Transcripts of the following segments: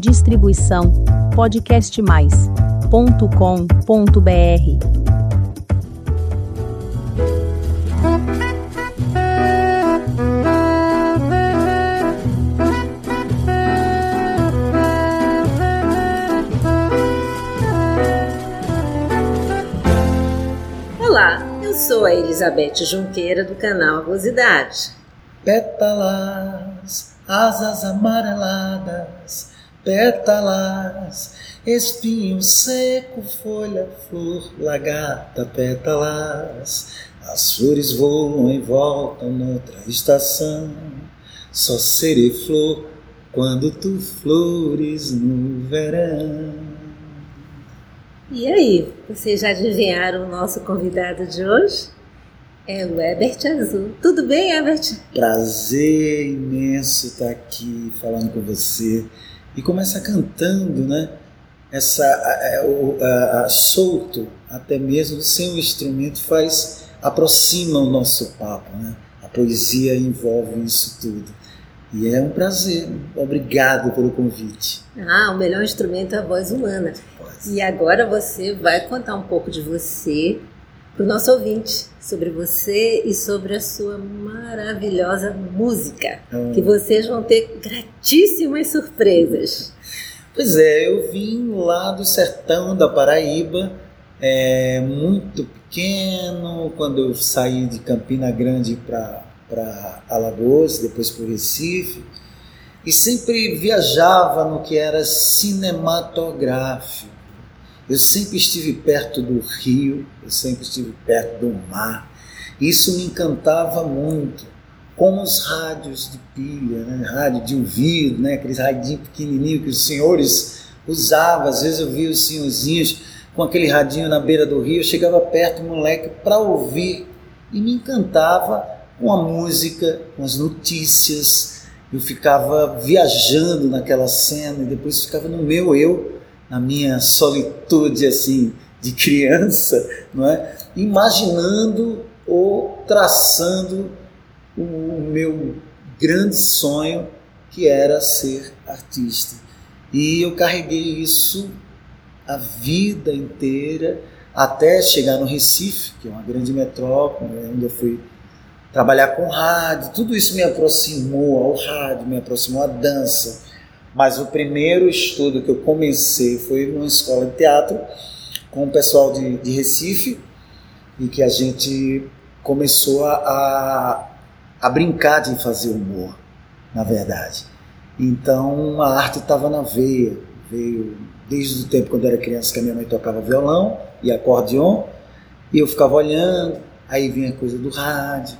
Distribuição podcastmais.com.br. Olá, eu sou a Elizabeth Junqueira do canal Avosidade. Pétalas, asas amareladas, pétalas, espinho seco, folha, flor, lagarta, pétalas. As flores voam e voltam noutra estação. Só serei flor quando tu flores no verão. E aí, vocês já adivinharam o nosso convidado de hoje? É o Ebert Azul. Tudo bem, Ebert? Prazer imenso estar aqui falando com você e começa cantando, né? Essa a, a, a, solto, até mesmo sem o instrumento, faz aproxima o nosso papo, né? A poesia envolve isso tudo. E é um prazer. Obrigado pelo convite. Ah, o melhor instrumento é a voz humana. E agora você vai contar um pouco de você para o nosso ouvinte, sobre você e sobre a sua maravilhosa música, hum. que vocês vão ter gratíssimas surpresas. Pois é, eu vim lá do sertão da Paraíba, é, muito pequeno, quando eu saí de Campina Grande para Alagoas, depois para o Recife, e sempre viajava no que era cinematográfico. Eu sempre estive perto do rio, eu sempre estive perto do mar. Isso me encantava muito. Com os rádios de pilha, né? rádio de ouvido, né? aqueles radinhos pequenininhos que os senhores usavam. Às vezes eu via os senhorzinhos com aquele radinho na beira do rio. Eu chegava perto, moleque, para ouvir. E me encantava com a música, com as notícias. Eu ficava viajando naquela cena e depois ficava no meu eu na minha solitude assim de criança, não é? Imaginando ou traçando o meu grande sonho que era ser artista. E eu carreguei isso a vida inteira até chegar no Recife, que é uma grande metrópole, né, onde eu fui trabalhar com rádio. Tudo isso me aproximou ao rádio, me aproximou à dança, mas o primeiro estudo que eu comecei foi numa escola de teatro com o pessoal de, de Recife e que a gente começou a, a brincar de fazer humor, na verdade. Então a arte estava na veia, veio desde o tempo quando eu era criança que a minha mãe tocava violão e acordeon e eu ficava olhando, aí vinha a coisa do rádio,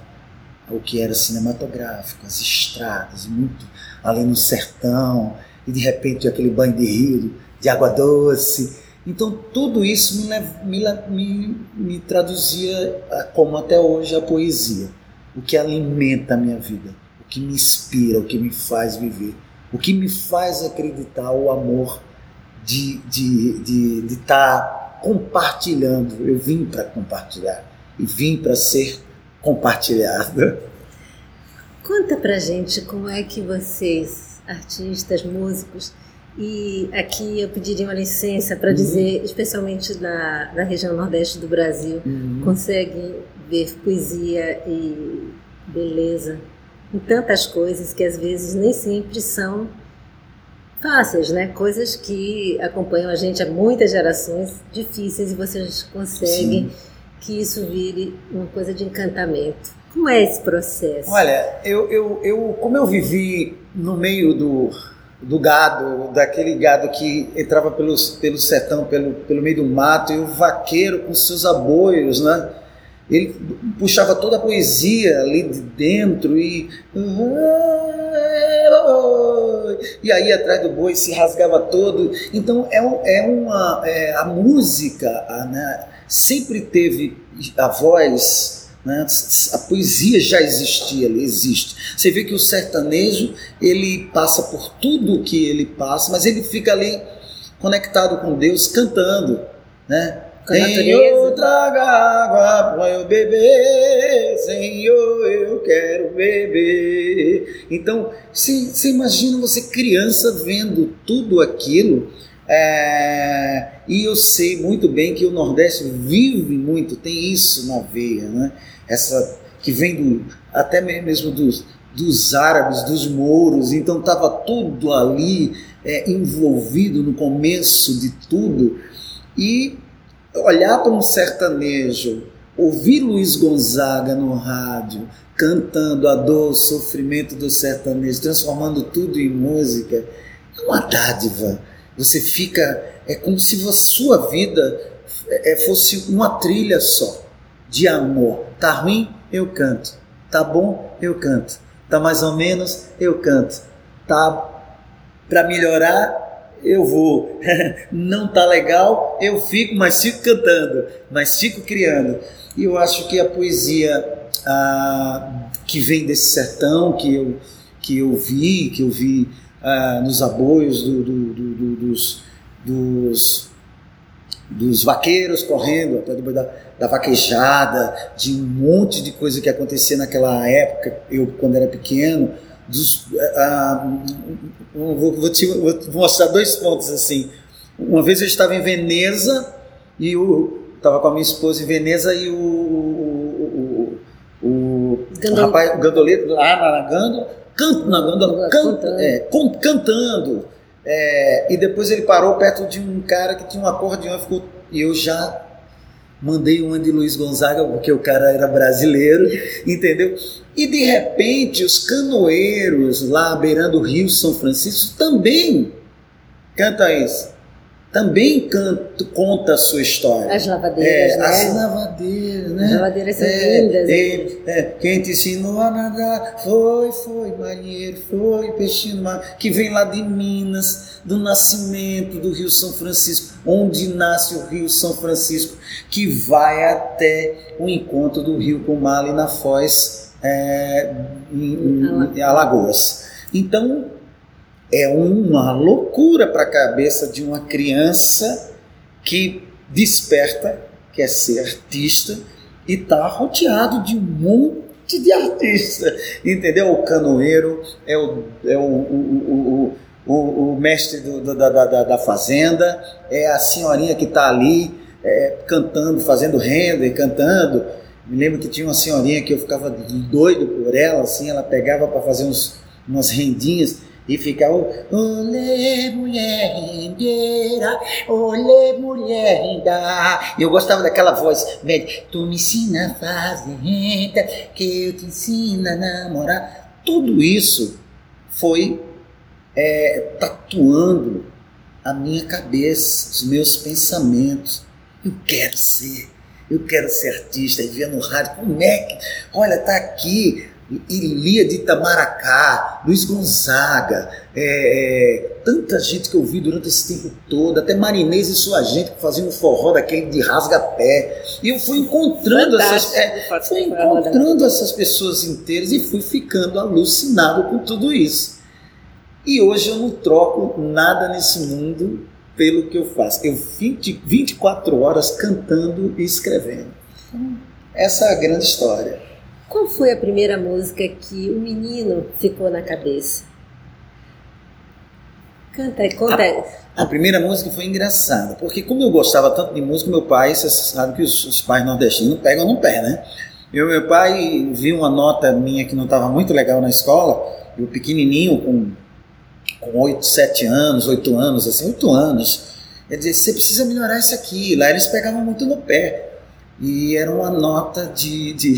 o que era cinematográfico, as estradas, muito ali no sertão, e de repente aquele banho de rio, de água doce. Então tudo isso me, me, me, traduzia como até hoje a poesia, o que alimenta a minha vida, o que me inspira, o que me faz viver, o que me faz acreditar o amor de estar de, de, de tá compartilhando. Eu vim para compartilhar e vim para ser compartilhado. Conta pra gente como é que vocês, artistas, músicos, e aqui eu pediria uma licença para uhum. dizer, especialmente na, na região nordeste do Brasil, uhum. conseguem ver poesia e beleza em tantas coisas que às vezes nem sempre são fáceis, né? Coisas que acompanham a gente há muitas gerações, difíceis, e vocês conseguem Sim. que isso vire uma coisa de encantamento. Como é esse processo? Olha, eu, eu, eu como eu vivi no meio do, do gado, daquele gado que entrava pelo, pelo sertão, pelo, pelo meio do mato, e o vaqueiro com seus aboios, né? Ele puxava toda a poesia ali de dentro e. E aí atrás do boi se rasgava todo. Então é, um, é uma. É, a música né, sempre teve a voz né? A poesia já existia, ele existe. Você vê que o sertanejo ele passa por tudo o que ele passa, mas ele fica ali conectado com Deus cantando, né? Com Senhor, traga água para eu beber. Senhor, eu quero beber. Então, você imagina você criança vendo tudo aquilo. É, e eu sei muito bem que o Nordeste vive muito, tem isso na veia, né? Essa que vem do, até mesmo dos, dos árabes, dos mouros, então estava tudo ali é, envolvido no começo de tudo. E olhar para um sertanejo, ouvir Luiz Gonzaga no rádio, cantando a dor, o sofrimento do sertanejo, transformando tudo em música, é uma dádiva. Você fica, é como se a sua vida é, fosse uma trilha só de amor. Tá ruim? Eu canto. Tá bom? Eu canto. Tá mais ou menos? Eu canto. Tá para melhorar? Eu vou. Não tá legal? Eu fico, mas fico cantando, mas fico criando. E eu acho que a poesia ah, que vem desse sertão, que eu, que eu vi, que eu vi ah, nos aboios do, do, do, do, dos, dos, dos vaqueiros correndo, até do, da, da vaquejada, de um monte de coisa que acontecia naquela época, eu quando era pequeno. Dos, ah, vou, vou, te, vou mostrar dois pontos assim. Uma vez eu estava em Veneza e eu estava com a minha esposa em Veneza e o, o, o, o, Gandol- o rapaz, o gandoleiro lá na, canto na gândola, canta, Cantando. é, com- cantando. É, e depois ele parou perto de um cara que tinha um acordeão e ficou. E eu já mandei uma de Luiz Gonzaga, porque o cara era brasileiro, entendeu? E de repente os canoeiros lá beirando o Rio São Francisco também canta isso. Também conta a sua história. As lavadeiras, É, né? As lavadeiras, né? As lavadeiras são É, lindas. é, é, quem te ensinou a nadar foi, foi, marinheiro, foi, peixinho mar, que vem lá de Minas, do nascimento do Rio São Francisco, onde nasce o Rio São Francisco, que vai até o encontro do Rio com o mar ali na Foz, é, em- em Alagoas. Então, é uma loucura para a cabeça de uma criança que desperta, quer ser artista e está rodeado de um monte de artistas, entendeu? O canoeiro é o, é o, o, o, o, mestre do- da, da, da fazenda, é a senhorinha que está ali é, cantando, fazendo renda e cantando. Me lembro que tinha uma senhorinha que eu ficava doido por ela, assim, ela pegava para fazer uns, umas rendinhas e ficava, olê mulher rendeira, olê mulher renda. E eu gostava daquela voz, média, tu me ensina a fazer renda, que eu te ensino a namorar. Tudo isso foi é, tatuando a minha cabeça, os meus pensamentos. Eu quero ser, eu quero ser artista. E via no rádio, como é que, olha, tá aqui Ilia de Itamaracá, Luiz Gonzaga, é, é, tanta gente que eu vi durante esse tempo todo, até Marinês e sua gente que faziam um forró daquele de rasga-pé. E eu fui encontrando essas, é, fui encontrando essas pessoas inteiras e fui ficando alucinado com tudo isso. E hoje eu não troco nada nesse mundo pelo que eu faço. Eu 20, 24 horas cantando e escrevendo. Essa é a grande história. Qual foi a primeira música que o menino ficou na cabeça? Canta conta aí. A primeira música foi engraçada, porque como eu gostava tanto de música, meu pai, você sabe que os, os pais nordestinos pegam no pé, né? Eu, meu pai viu uma nota minha que não estava muito legal na escola, eu pequenininho, com, com 8, 7 anos, 8 anos, assim, 8 anos. Ele disse, você precisa melhorar isso aqui. Lá eles pegavam muito no pé. E era uma nota de. de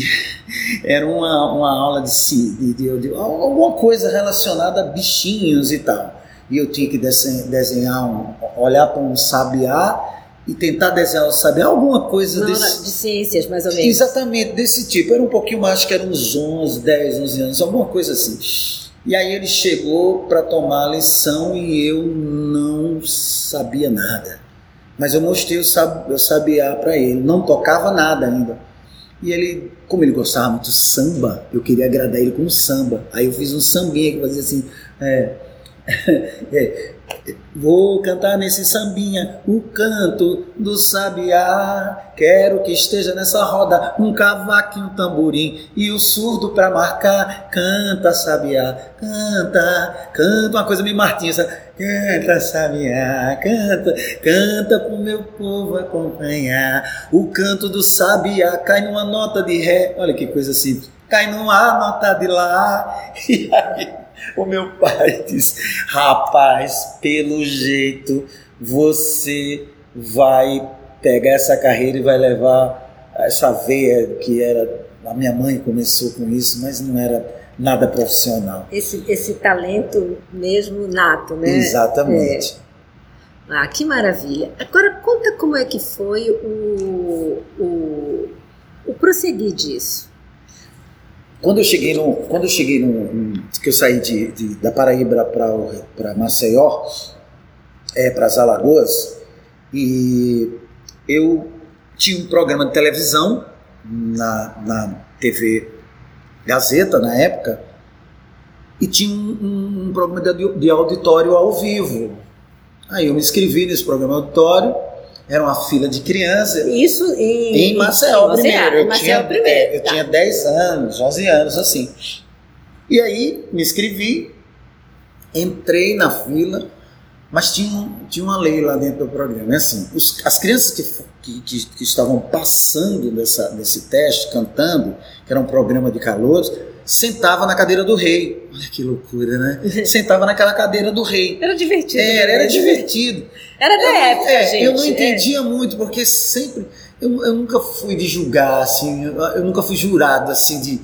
era uma, uma aula de, de, de, de, alguma coisa relacionada a bichinhos e tal. E eu tinha que desenhar, um, olhar para um sabiá e tentar desenhar o sabiá, alguma coisa Não, desse. De ciências, mais ou menos. Exatamente, desse tipo. Era um pouquinho mais, acho que era uns 11, 10, 11 anos, alguma coisa assim. E aí ele chegou para tomar a lição e eu não sabia nada. Mas eu mostrei o, sab, o sabiá para ele, não tocava nada ainda. E ele, como ele gostava muito de samba, eu queria agradar ele com samba. Aí eu fiz um sambinha que fazia assim: é, é, Vou cantar nesse sambinha o canto do sabiá. Quero que esteja nessa roda um cavaco e um tamborim e o surdo para marcar. Canta, sabiá, canta, canta. Uma coisa meio Martins, canta, sabiá, canta, canta pro meu povo acompanhar. O canto do sabiá cai numa nota de ré. Olha que coisa simples. Cai numa nota de lá. E aí o meu pai disse: Rapaz, pelo jeito você vai pegar essa carreira e vai levar essa veia que era. A minha mãe começou com isso, mas não era nada profissional. Esse, esse talento mesmo nato, né? Exatamente. É. Ah, que maravilha. Agora conta como é que foi o, o, o prosseguir disso. Quando eu cheguei no, quando eu cheguei no, que eu saí de, de da Paraíba para Maceió, é, para as Alagoas, e eu tinha um programa de televisão na, na TV Gazeta na época e tinha um, um, um programa de, de auditório ao vivo. Aí eu me inscrevi nesse programa auditório era uma fila de crianças. Isso em, em Maceió, em primeiro. Eu, Maceió tinha, primeiro. eu tá. tinha 10 anos, 11 anos, assim. E aí me inscrevi, entrei na fila, mas tinha, tinha uma lei lá dentro do programa. É assim, os, as crianças que, que, que, estavam passando dessa, desse teste, cantando, que era um programa de calouros, sentava na cadeira do rei. Olha que loucura, né? Sentava naquela cadeira do rei. Era divertido. Era, né? era divertido. Era da Eu- época, é, gente. Eu não é. entendia muito, porque sempre. Eu, eu nunca fui de julgar, assim, eu, eu nunca fui jurado, assim, de.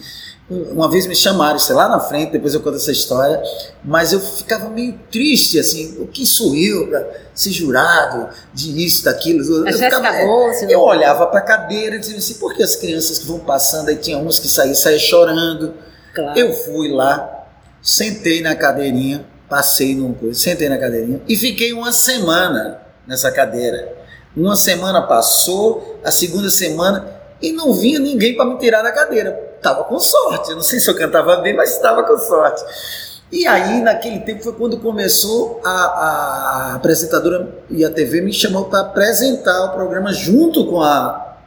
Uma vez me chamaram, sei lá na frente, depois eu conto essa história, mas eu ficava meio triste, assim, o que sou eu para ser jurado de isso, daquilo? Eu, A eu ficava- é, Bolsa, eu olhava para a cadeira e dizia assim, por que as crianças que vão passando, aí tinha uns que saíam, saíam chorando, Claro. eu fui lá, sentei na cadeirinha, passei num coisa, sentei na cadeirinha e fiquei uma semana nessa cadeira. Uma semana passou, a segunda semana e não vinha ninguém para me tirar da cadeira. Tava com sorte, eu não sei se eu cantava bem, mas estava com sorte. E aí, naquele tempo, foi quando começou a, a apresentadora e a TV me chamou para apresentar o programa junto com a.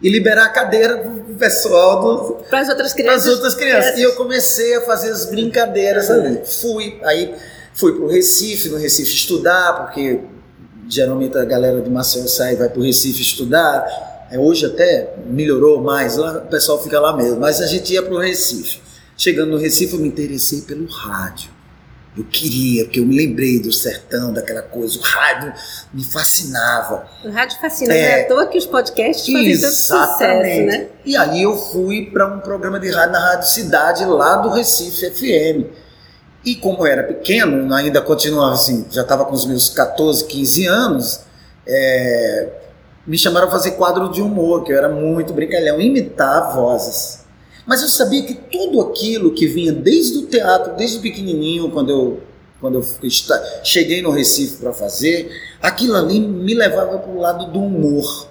e liberar a cadeira pro pessoal do, Para as outras para crianças. as outras crianças. E eu comecei a fazer as brincadeiras ali. Fui, aí fui para o Recife, no Recife estudar, porque geralmente a galera de Maceió sai e vai para o Recife estudar. É, hoje até melhorou mais, lá o pessoal fica lá mesmo. Mas a gente ia para o Recife. Chegando no Recife, eu me interessei pelo rádio. Eu queria, porque eu me lembrei do sertão, daquela coisa. O rádio me fascinava. O rádio fascina, É. não é à toa que os podcasts fazem tanto sucesso, né? E aí eu fui para um programa de rádio na Rádio Cidade, lá do Recife FM. E como eu era pequeno, ainda continuava assim, já estava com os meus 14, 15 anos, é, me chamaram a fazer quadro de humor, que eu era muito brincalhão, imitar vozes. Mas eu sabia que tudo aquilo que vinha desde o teatro, desde pequenininho, quando eu, quando eu cheguei no Recife para fazer, aquilo ali me levava para o lado do humor.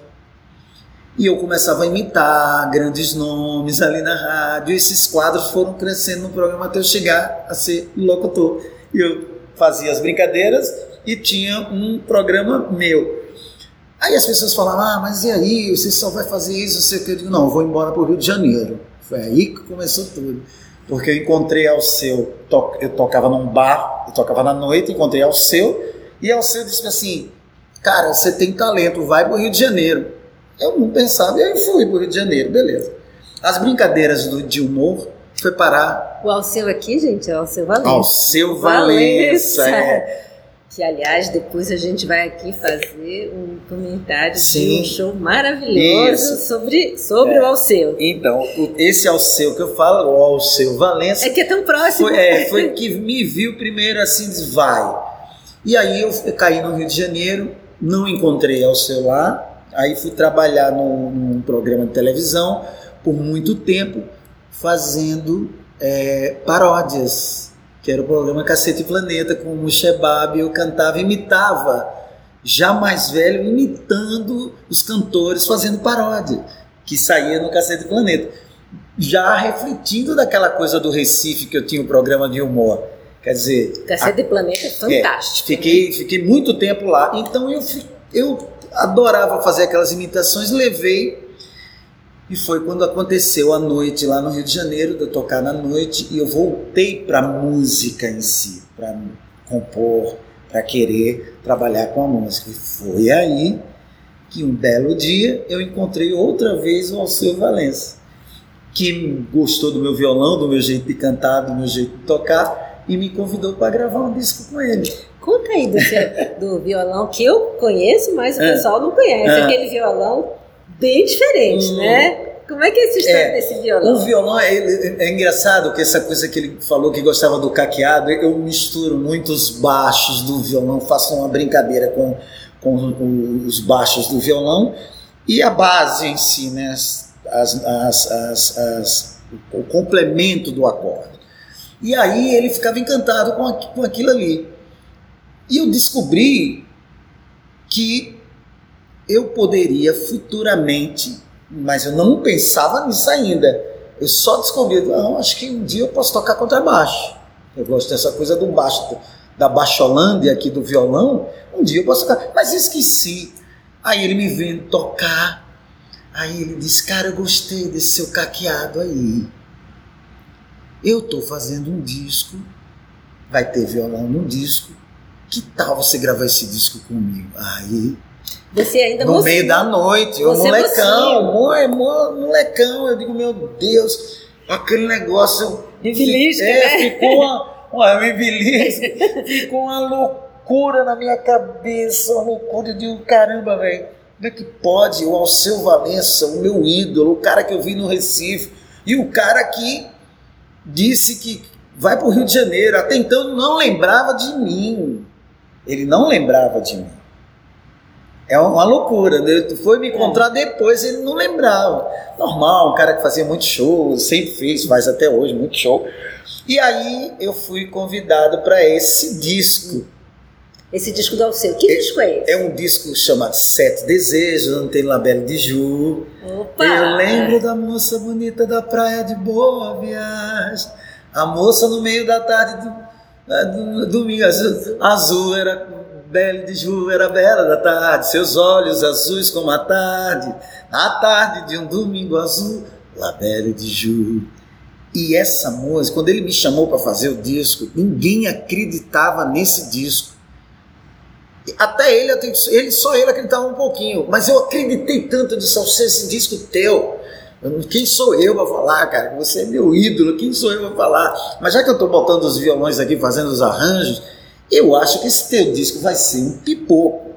E eu começava a imitar grandes nomes ali na rádio. E esses quadros foram crescendo no programa até eu chegar a ser locutor. E eu fazia as brincadeiras e tinha um programa meu. Aí as pessoas falavam, ah, mas e aí, você só vai fazer isso? Você... Eu digo, não, eu vou embora para o Rio de Janeiro. Foi aí que começou tudo. Porque eu encontrei Alceu, to- eu tocava num bar, eu tocava na noite, encontrei Alceu, e Alceu disse assim, cara, você tem talento, vai para o Rio de Janeiro. Eu não pensava, e aí fui para o Rio de Janeiro, beleza. As brincadeiras do, de humor foi parar O Alceu aqui, gente, é o Alceu Valença. Alceu Valença. é. Que, aliás, depois a gente vai aqui fazer um comentário Sim. de um show maravilhoso Isso. sobre, sobre É. o Alceu. Então, esse Alceu que eu falo, o Alceu Valença, É que é tão próximo. foi, é, foi que me viu primeiro assim, diz, vai. E aí eu, eu caí no Rio de Janeiro, não encontrei Alceu lá, aí fui trabalhar num, num programa de televisão por muito tempo, fazendo é, paródias, que era o programa Cacete Planeta, com o Shebab, eu cantava, imitava, já mais velho, imitando os cantores, fazendo paródia, que saía no Cacete Planeta já refletindo daquela coisa do Recife que eu tinha o programa de humor. Quer dizer. Cacete a, de Planeta é fantástico. É, fiquei, fiquei muito tempo lá. Então eu, eu adorava fazer aquelas imitações, levei. E foi quando aconteceu a noite lá no Rio de Janeiro, de eu tocar na noite, e eu voltei para a música em si, para compor, para querer trabalhar com a música. E foi aí que um belo dia eu encontrei outra vez o Alceu Valença, que gostou do meu violão, do meu jeito de cantar, do meu jeito de tocar e me convidou para gravar um disco com ele. Conta aí do, seu, do violão que eu conheço, mas o é. pessoal não conhece. É. Aquele violão bem diferente, hum. né? Como é que é essa história é, desse violão? O violão é, é, engraçado que essa coisa que ele falou que gostava do caqueado, eu misturo muitos baixos do violão, faço uma brincadeira com com os baixos do violão e a base em si, né? As, as, as, as, o complemento do acorde. E aí ele ficava encantado com, com aquilo ali. E eu descobri que eu poderia futuramente, mas eu não pensava nisso ainda. Eu só descobri, não, acho que um dia eu posso tocar contrabaixo. Eu gosto dessa coisa do baixo da Baixolândia aqui do violão, um dia eu posso tocar, mas esqueci. Aí ele me vendo tocar, aí ele disse, cara, eu gostei desse seu caqueado aí. Eu estou fazendo um disco, vai ter violão no disco, que tal você gravar esse disco comigo? Aí você ainda No meio da noite, eu molecão, molecão, eu digo, meu Deus, aquele negócio. Vivilística, é, né? ficou uma, uma ficou uma loucura na minha cabeça, uma loucura de um caramba, velho. Como é que pode o Alceu Valença, o meu ídolo, o cara que eu vi no Recife, e o cara que disse que vai para o Rio de Janeiro, até então não lembrava de mim. Ele não lembrava de mim. É uma loucura, né? Tu foi me encontrar depois, ele não lembrava. Normal, um cara que fazia muito show, sempre fez, faz até hoje muito show. E aí eu fui convidado para esse disco. Esse disco do Alceu, que é, disco é esse? É um disco chamado Sete Desejos, não tem Labelle de Ju. Opa! Eu lembro da moça bonita da praia de Boa Viagem. A moça no meio da tarde do, do, domingo azul, azul era Belle de Ju, era bela da tarde, seus olhos azuis como a tarde, na tarde de um domingo azul, La Belle de Ju. E essa música, quando ele me chamou para fazer o disco, ninguém acreditava nesse disco. Até ele, ele só ele acreditava um pouquinho, mas eu acreditei tanto, eu disse, esse disco teu, quem sou eu para falar, cara? Você é meu ídolo, quem sou eu para falar? Mas já que eu estou botando os violões aqui, fazendo os arranjos, eu acho que esse teu disco vai ser um pipoco.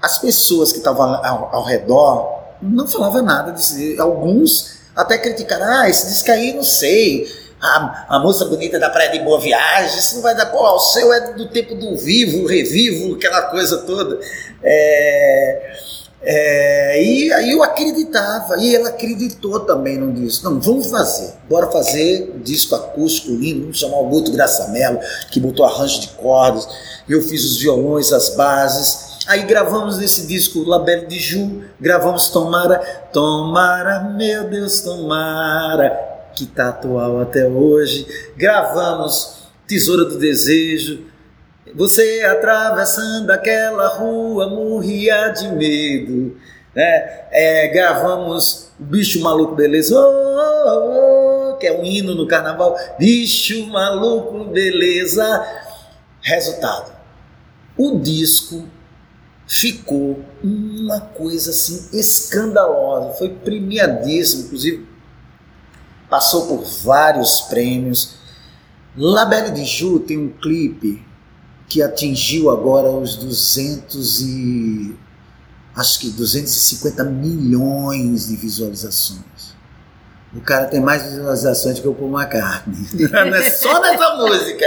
As pessoas que estavam ao, ao redor não falavam nada disso. Alguns até criticaram, ah, esse disco aí não sei, a, a moça bonita da Praia de Boa Viagem, isso não vai dar, pô, o seu é do tempo do vivo, revivo, aquela coisa toda. É, é, e aí eu acreditava, e ela acreditou também no disco. Não, vamos fazer, bora fazer um disco acústico lindo, vamos chamar o Guto Graçamelo, que botou arranjo de cordas, eu fiz os violões, as bases, Aí gravamos nesse disco Labelle de Ju, gravamos Tomara, Tomara, meu Deus, Tomara, que tá atual até hoje. Gravamos Tesoura do Desejo. Você atravessando aquela rua morria de medo. Né? É, gravamos Bicho Maluco Beleza, oh, oh, oh, que é um hino no carnaval. Bicho Maluco Beleza. Resultado: o disco ficou uma coisa assim escandalosa. Foi premiadíssimo, inclusive passou por vários prêmios. La Belle de Ju tem um clipe que atingiu agora os 200 e acho que 250 milhões de visualizações. O cara tem mais visualizações que o Paul McCartney. É só nessa música.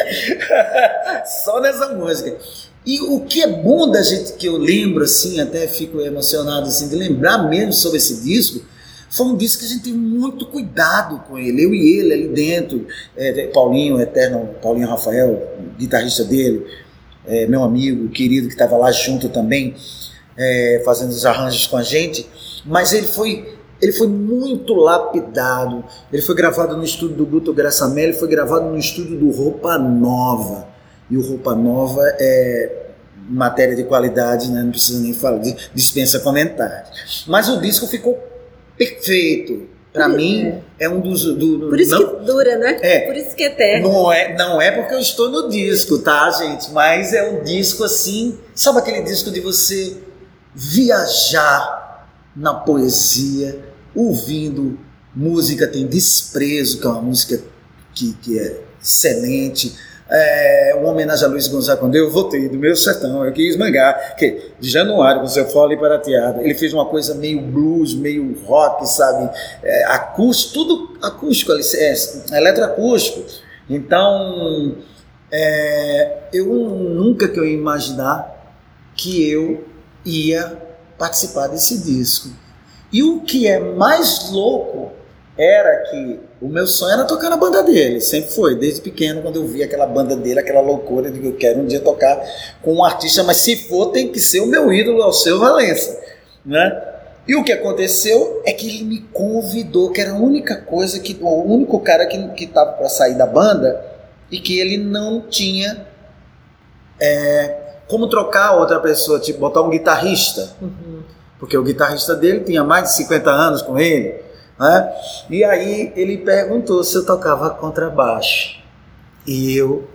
Só nessa música. E o que é bom da gente, que eu lembro assim, até fico emocionado assim, de lembrar mesmo sobre esse disco, foi um disco que a gente teve muito cuidado com ele, eu e ele ali dentro, é, Paulinho, eterno Paulinho Rafael, guitarrista dele, é, meu amigo, querido, que estava lá junto também, é, fazendo os arranjos com a gente, mas ele foi ele foi muito lapidado. Ele foi gravado no estúdio do Guto Graçamelli, foi gravado no estúdio do Roupa Nova. E o Roupa Nova é matéria de qualidade, né? não precisa nem falar, dispensa comentários. Mas o disco ficou perfeito. Para mim, é um dos. Do, Por isso não, que dura, né? É. Por isso que é eterno. Não é, não é porque eu estou no disco, tá, gente? Mas é um disco assim. Sabe aquele disco de você viajar na poesia, ouvindo música, tem Desprezo, que é uma música que, que é excelente é, uma homenagem a Luiz Gonzaga, quando eu voltei do meu sertão, eu quis mangar, que de Januário, você fala para teatro, ele fez uma coisa meio blues, meio rock, sabe, é, acústico, tudo acústico, é, eletroacústico. Então, é, eu nunca que eu ia imaginar que eu ia participar desse disco. E o que é mais louco era que o meu sonho era tocar na banda dele, sempre foi, desde pequeno, quando eu vi aquela banda dele, aquela loucura de que eu quero um dia tocar com um artista, mas se for, tem que ser o meu ídolo, o seu Valença, né? E o que aconteceu é que ele me convidou, que era a única coisa que, o único cara que estava para sair da banda e que ele não tinha é, como trocar outra pessoa, tipo botar um guitarrista, uhum. porque o guitarrista dele tinha mais de 50 anos com ele. Né? E aí ele perguntou se eu tocava contrabaixo. E eu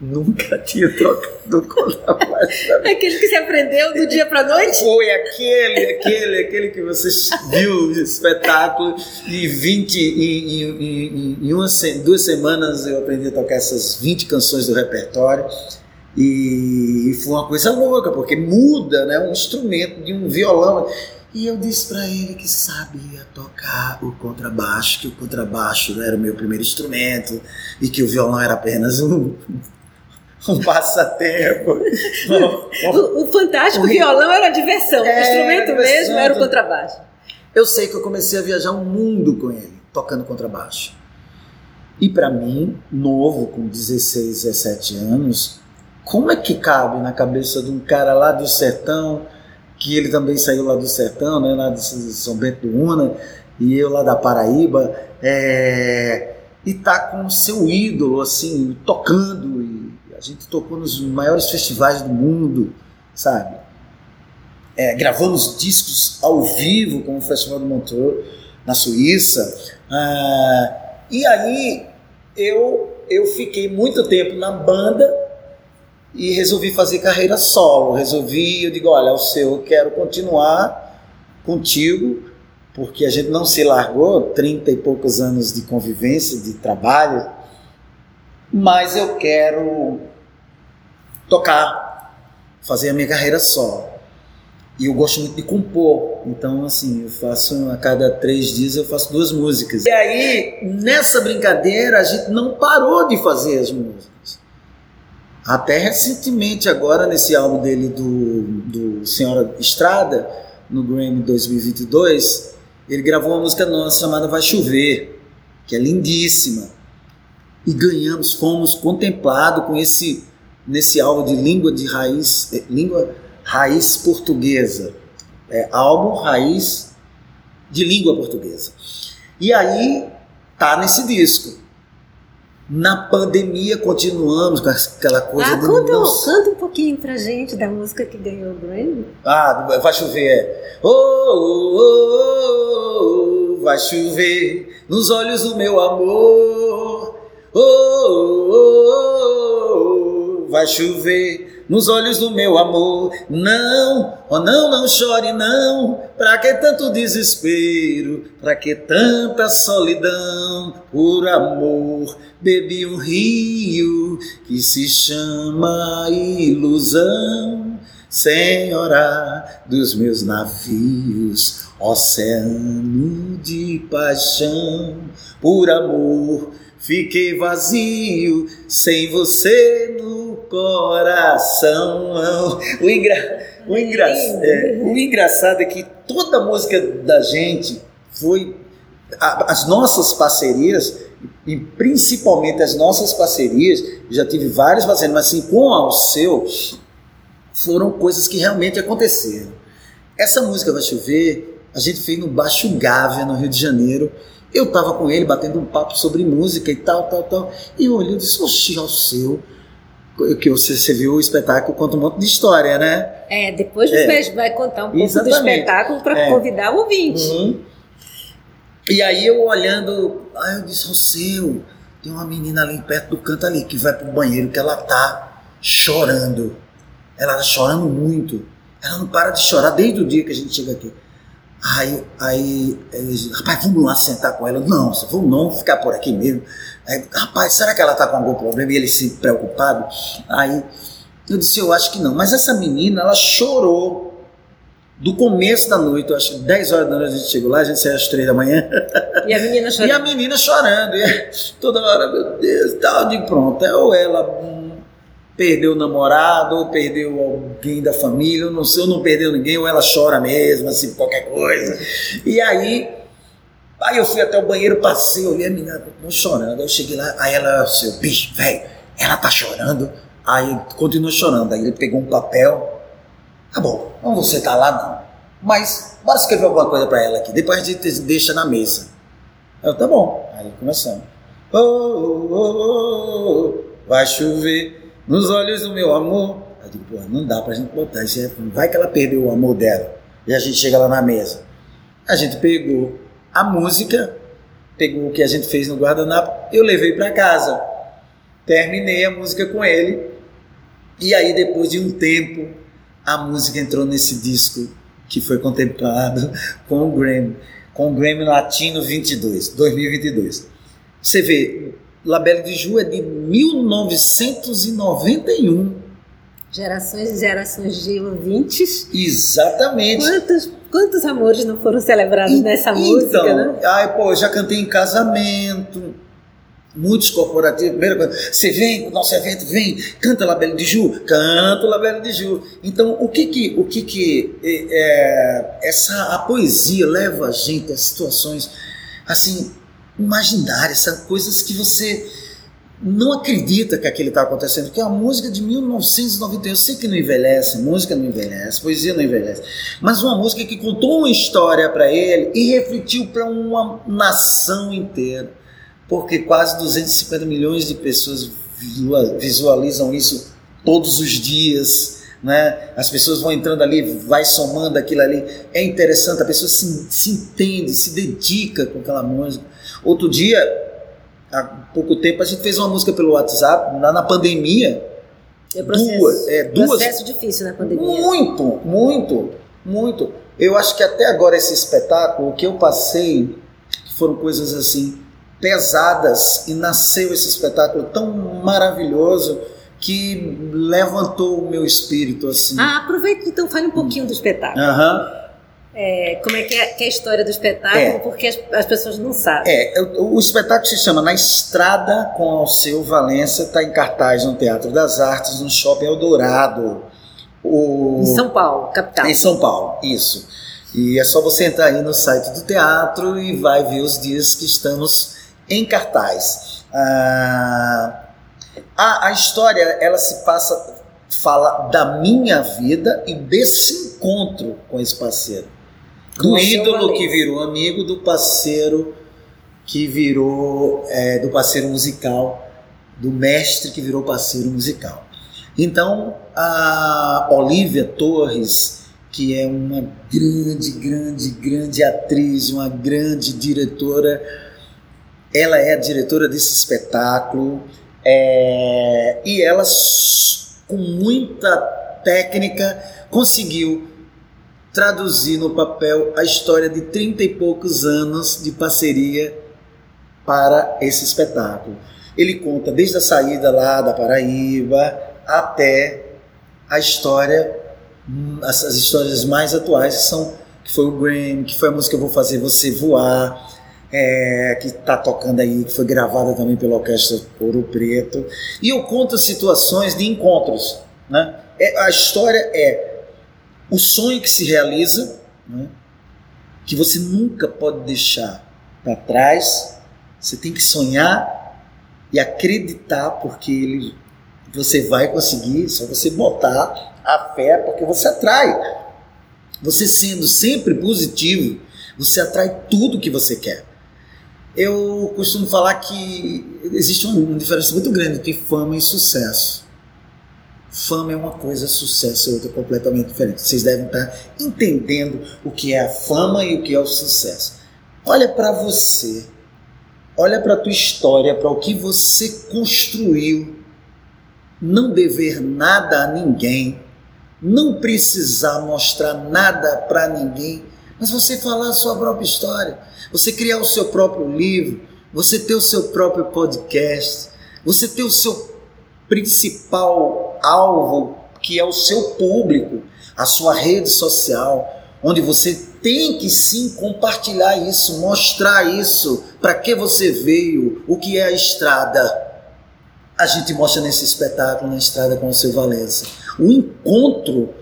nunca tinha tocado contrabaixo. aquele que se aprendeu do dia para noite? Foi aquele, aquele, aquele que você viu o espetáculo e 20 em, em, em, em uma, duas semanas eu aprendi a tocar essas 20 canções do repertório. E foi uma coisa louca, porque muda né, um instrumento de um violão. E eu disse para ele que sabia tocar o contrabaixo, que o contrabaixo era o meu primeiro instrumento e que o violão era apenas um, um passatempo. o, o, fantástico o violão era diversão, é, o instrumento diversão. mesmo era o contrabaixo. Eu sei que eu comecei a viajar o um mundo com ele, tocando contrabaixo. E para mim, novo, com 16, 17 anos, como é que cabe na cabeça de um cara lá do sertão que ele também saiu lá do sertão, né, lá de São Bento do Una, e eu lá da Paraíba, é, e tá com o seu ídolo, assim, tocando, e a gente tocou nos maiores festivais do mundo, sabe? É, gravamos discos ao vivo, como o Festival do Montreux, na Suíça, ah, e aí eu, eu fiquei muito tempo na banda, e resolvi fazer carreira solo. Resolvi, eu digo, olha, o seu, eu quero continuar contigo, porque a gente não se largou, 30 e poucos anos de convivência, de trabalho, mas eu quero tocar, fazer a minha carreira solo. E eu gosto muito de compor, então assim, eu faço a cada três dias eu faço duas músicas. E aí, nessa brincadeira, a gente não parou de fazer as músicas. Até recentemente, agora, nesse álbum dele do, do Senhora Estrada, no Grammy 2022, ele gravou uma música nossa chamada Vai Chover, que é lindíssima. E ganhamos, fomos contemplados com esse nesse álbum de língua de raiz, é, língua raiz portuguesa. É, álbum raiz de língua portuguesa. E aí tá nesse disco. Na pandemia continuamos com aquela coisa ah, conta, canta um pouquinho pra gente da música que ganhou o Grammy. Ah, vai chover. Oh, oh, oh, oh, vai chover nos olhos do meu amor. Oh, oh, oh, oh vai chover nos olhos do meu amor. Não, oh não, não chore, não. Pra que tanto desespero? Pra que tanta solidão? Por amor, bebi um rio que se chama ilusão. Senhora dos meus navios, oceano de paixão, por amor Fiquei vazio sem você no coração. O, engra... o. É, o engraçado é que toda a música da gente foi. As nossas parcerias, e principalmente as nossas parcerias, já tive várias parcerias, mas assim, com o seu, foram coisas que realmente aconteceram. Essa música Vai Chover, A gente fez no Baixo Gávea, no Rio de Janeiro. Eu estava com ele batendo um papo sobre música e tal, tal, tal. E eu olhei e disse, oxi, ao seu. Que você, você viu o espetáculo, conta um monte de história, né? É, depois você É. vai contar um pouco Exatamente. do espetáculo para É. convidar o ouvinte. Uhum. E aí eu olhando, aí eu disse, ô seu, tem uma menina ali perto do canto ali que vai pro banheiro que ela tá chorando. Ela tá chorando muito. Ela não para de chorar desde o dia que a gente chega aqui. Aí, aí, eles, rapaz, vamos lá sentar com ela. Não, vamos não ficar por aqui mesmo. Aí, rapaz, será que ela tá com algum problema? E ele se preocupado. Aí eu disse, eu acho que não. Mas essa menina, ela chorou do começo da noite, eu acho que 10 horas da noite a gente chegou lá, a gente saiu às 3 da manhã. E a menina E a chorando. menina chorando, e toda hora, meu Deus, tal, de pronto. É, Ou ela perdeu o namorado, ou perdeu alguém da família, eu não sei, ou não perdeu ninguém, ou ela chora mesmo, assim, qualquer coisa. E aí, aí eu fui até o banheiro, passei, olhei a menina continuou chorando. Eu cheguei lá, aí ela, seu bicho, velho, ela tá chorando. Aí continuou chorando. Aí ele pegou um papel. Tá bom, não vou sentar lá não. Mas bora escrever alguma coisa pra ela aqui. Depois a gente deixa na mesa. Eu, tá bom. Aí começamos. Oh, oh, oh, oh, oh, vai chover nos olhos do meu amor. Eu digo, pô, não dá pra gente botar isso. Vai que ela perdeu o amor dela. E a gente chega lá na mesa. A gente pegou a música, pegou o que a gente fez no guardanapo, eu levei pra casa. Terminei a música com ele. E aí, depois de um tempo, a música entrou nesse disco que foi contemplado com o Grammy, com o Grammy Latino 22, 2022. Você vê, Labelle de Ju é de 1991. Gerações e gerações de ouvintes. Exatamente. Quantos, quantos amores não foram celebrados nessa música, então, né? ai, pô, eu já cantei em casamento, muitos corporativos. Primeira coisa, você vem pro nosso evento, vem, canta Labelle de Ju, canta Labelle de Ju. Então, o que que, o que, que é, é, essa a poesia leva a gente a situações assim imaginárias, sabe? coisas que você não acredita que aquilo está acontecendo, porque é a música de 1991, eu sei que não envelhece, música não envelhece, poesia não envelhece, mas uma música que contou uma história para ele e refletiu para uma nação inteira, porque quase 250 milhões de pessoas visual- visualizam isso todos os dias, né? As pessoas vão entrando ali, vai somando aquilo ali, é interessante, a pessoa se, se entende, se dedica com aquela música. Outro dia há pouco tempo a gente fez uma música pelo WhatsApp, lá na pandemia. É processo, Duas, é, duas- processo difícil na pandemia. Muito, muito, muito. Eu acho que até agora esse espetáculo, o que eu passei, foram coisas assim pesadas e nasceu esse espetáculo tão maravilhoso que levantou o meu espírito assim. Ah, aproveita então, fale um pouquinho do espetáculo. Aham. É, como é que, é que é a história do espetáculo, É. porque as, as pessoas não sabem. É, o, o espetáculo se chama Na Estrada com Alceu Valença, está em cartaz no Teatro das Artes, no Shopping Eldorado. O... Em São Paulo, capital. Em São Paulo, isso. E é só você entrar aí no site do teatro e vai ver os dias que estamos em cartaz. Ah, a, a história, ela se passa, fala da minha vida e desse encontro com esse parceiro. Do ídolo que virou amigo, do parceiro que virou, é, do parceiro musical, do mestre que virou parceiro musical. Então, a Olivia Torres, que é uma grande, grande, grande atriz, uma grande diretora, ela é a diretora desse espetáculo é, e ela, com muita técnica, conseguiu traduzir no papel a história de 30 e poucos anos de parceria para esse espetáculo. Ele conta desde a saída lá da Paraíba até a história, as, as histórias mais atuais que são que foi o Grammy, que foi a música Eu Vou Fazer Você Voar, é, que está tocando aí, que foi gravada também pela Orquestra Ouro Preto. E eu conto situações de encontros. Né? É, a história é o sonho que se realiza, né? que você nunca pode deixar para trás. Você tem que sonhar e acreditar, porque ele, você vai conseguir, só você botar a fé, porque você atrai. Você sendo sempre positivo Você atrai tudo que você quer. Eu costumo falar que existe uma diferença muito grande entre fama e sucesso. Fama é uma coisa, sucesso é outra completamente diferente. Vocês devem estar entendendo o que é a fama e o que é o sucesso. Olha para você, olha para a tua história, para o que você construiu. Não dever nada a ninguém, não precisar mostrar nada para ninguém, mas você falar a sua própria história, você criar o seu próprio livro, você ter o seu próprio podcast, você ter o seu principal alvo, que é o seu público, a sua rede social, onde você tem que sim compartilhar isso, mostrar isso, para que você veio, o que é a estrada. A gente mostra nesse espetáculo na estrada com o seu Valença. O encontro,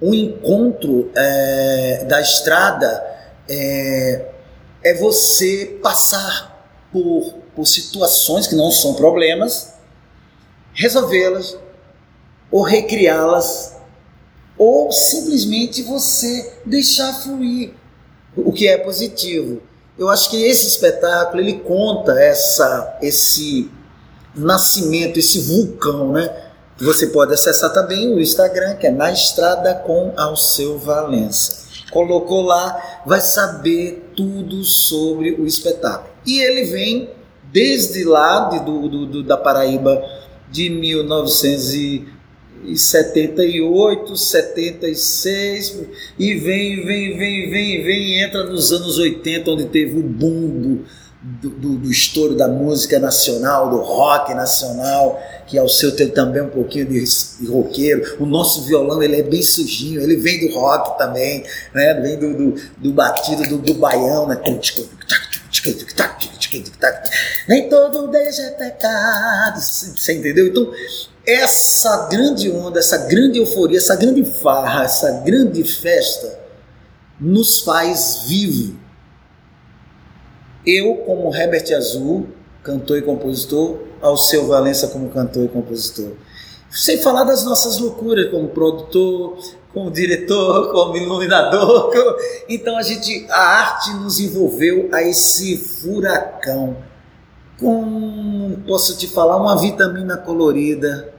o encontro é, da estrada é, é você passar por, por situações que não são problemas, resolvê-las ou recriá-las ou simplesmente você deixar fluir o que é positivo. Eu acho que esse espetáculo ele conta essa esse nascimento, esse vulcão, né? Você pode acessar também o Instagram, que é Na Estrada com Alceu Valença. Colocou lá, vai saber tudo sobre o espetáculo. E ele vem desde lá de, do, do, da Paraíba de 1978, 76 e vem, vem, vem, vem, vem, entra nos anos 80, onde teve o boom do, do, do estouro da música nacional, do rock nacional, que ao seu tem também um pouquinho de, de roqueiro. O nosso violão ele é bem sujinho, ele vem do rock também, né? vem do, do, do batido do, do baião, né? Nem todo beijo é pecado. Você entendeu? Então, essa grande onda, essa grande euforia, essa grande farra, essa grande festa nos faz vivo. Eu, como Herbert Azul, cantor e compositor, ao seu Valença como cantor e compositor. Sem falar das nossas loucuras como produtor, como diretor, como iluminador. Como... Então a gente, a arte nos envolveu a esse furacão com, posso te falar, uma vitamina colorida